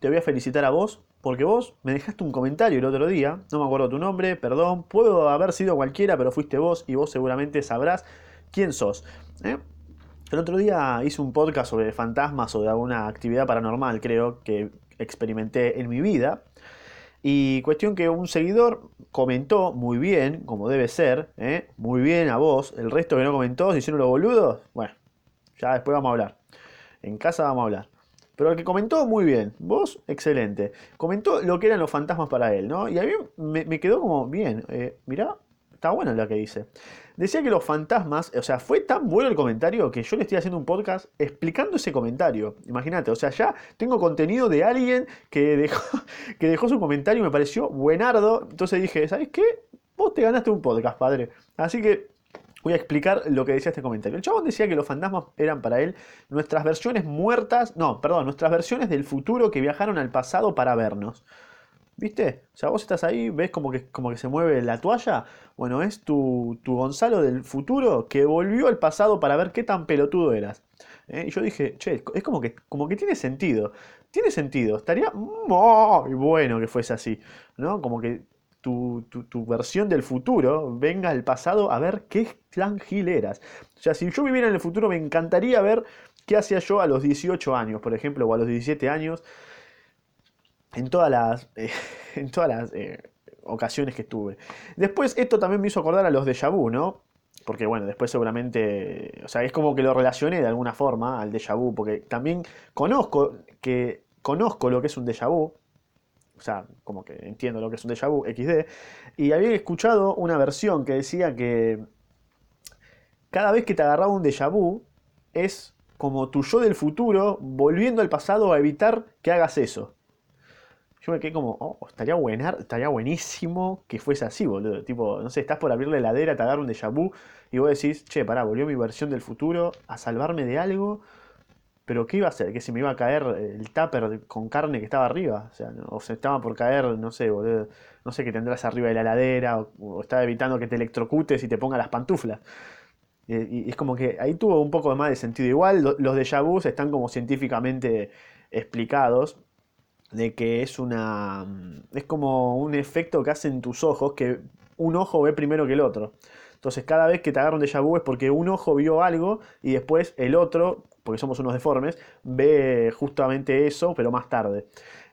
te voy a felicitar a vos, porque vos me dejaste un comentario el otro día, no me acuerdo tu nombre, perdón, puedo haber sido cualquiera, pero fuiste vos y vos seguramente sabrás quién sos. ¿eh? El otro día hice un podcast sobre fantasmas o de alguna actividad paranormal, creo, que experimenté en mi vida. Y cuestión que un seguidor comentó muy bien, como debe ser, ¿eh? muy bien a vos. El resto que no comentó, si hicieron los boludos, bueno, ya después vamos a hablar. En casa vamos a hablar. Pero el que comentó muy bien, vos, excelente. Comentó lo que eran los fantasmas para él, ¿no? Y a mí me, quedó como, bien, eh, mirá, está bueno lo que dice. Decía que los fantasmas, o sea, fue tan bueno el comentario que yo le estoy haciendo un podcast explicando ese comentario. Imagínate, o sea, ya tengo contenido de alguien que dejó, que dejó su comentario y me pareció buenardo. Entonces dije, ¿sabes qué? Vos te ganaste un podcast, padre. Así que voy a explicar lo que decía este comentario. El chabón decía que los fantasmas eran para él nuestras versiones muertas, no, perdón, nuestras versiones del futuro que viajaron al pasado para vernos. ¿Viste? O sea, vos estás ahí, ves como que, como que se mueve la toalla. Bueno, es tu, Gonzalo del futuro que volvió al pasado para ver qué tan pelotudo eras. ¿Eh? Y yo dije, che, es como que, como que tiene sentido. Tiene sentido. Estaría muy bueno que fuese así. ¿No? Como que tu, versión del futuro venga al pasado a ver qué tan gil eras. O sea, si yo viviera en el futuro, me encantaría ver qué hacía yo a los 18 años, por ejemplo, o a los 17 años en todas las, eh, en todas las eh, ocasiones que estuve. Después esto también me hizo acordar a los déjà vu, ¿no? Porque bueno, después seguramente, o sea, es como que lo relacioné de alguna forma al déjà vu, porque también conozco que conozco lo que es un déjà vu, o sea, como que entiendo lo que es un déjà vu XD, y había escuchado una versión que decía que cada vez que te agarraba un déjà vu es como tu yo del futuro volviendo al pasado a evitar que hagas eso yo me quedé como, oh, estaría, buenar, estaría buenísimo que fuese así, boludo. Tipo, no sé, estás por abrir la heladera, te agarra un déjà vu y vos decís, che, pará, volvió mi versión del futuro a salvarme de algo. Pero ¿qué iba a hacer? ¿Que se me iba a caer el tupper con carne que estaba arriba? O sea, o se estaba por caer, no sé, boludo. No sé qué tendrás arriba de la heladera. O, estaba evitando que te electrocutes y te ponga las pantuflas. Y, es como que ahí tuvo un poco más de sentido. Igual los déjà vus están como científicamente explicados de que es una es como un efecto que hacen tus ojos que un ojo ve primero que el otro. Entonces cada vez que te agarran déjà vu es porque un ojo vio algo y después el otro, porque somos unos deformes, ve justamente eso, pero más tarde.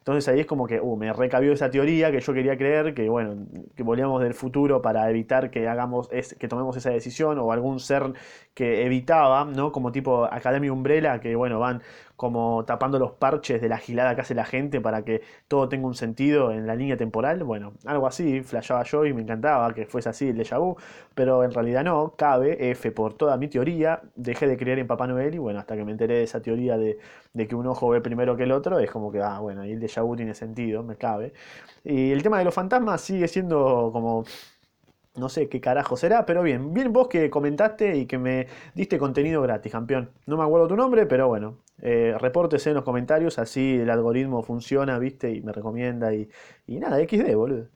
Entonces ahí es como que uh, me recabió esa teoría que yo quería creer, que bueno, que volvíamos del futuro para evitar que hagamos que tomemos esa decisión, o algún ser que evitaba, ¿no? Como tipo Academia Umbrella, que bueno, van como tapando los parches de la gilada que hace la gente para que todo tenga un sentido en la línea temporal. Bueno, algo así, flashaba yo y me encantaba que fuese así el déjà vu, pero en realidad no, cabe, F por toda mi teoría, dejé de creer en Papá Noel y bueno, hasta que me enteré de esa teoría de, que un ojo ve primero que el otro, es como que, ah, bueno, ahí el déjà tiene sentido, me cabe. Y el tema de los fantasmas sigue siendo como no sé qué carajo será, pero bien, bien vos que comentaste y que me diste contenido gratis, campeón. No me acuerdo tu nombre, pero bueno, eh, repórtese en los comentarios, así el algoritmo funciona, viste, y me recomienda y, y nada, XD, boludo.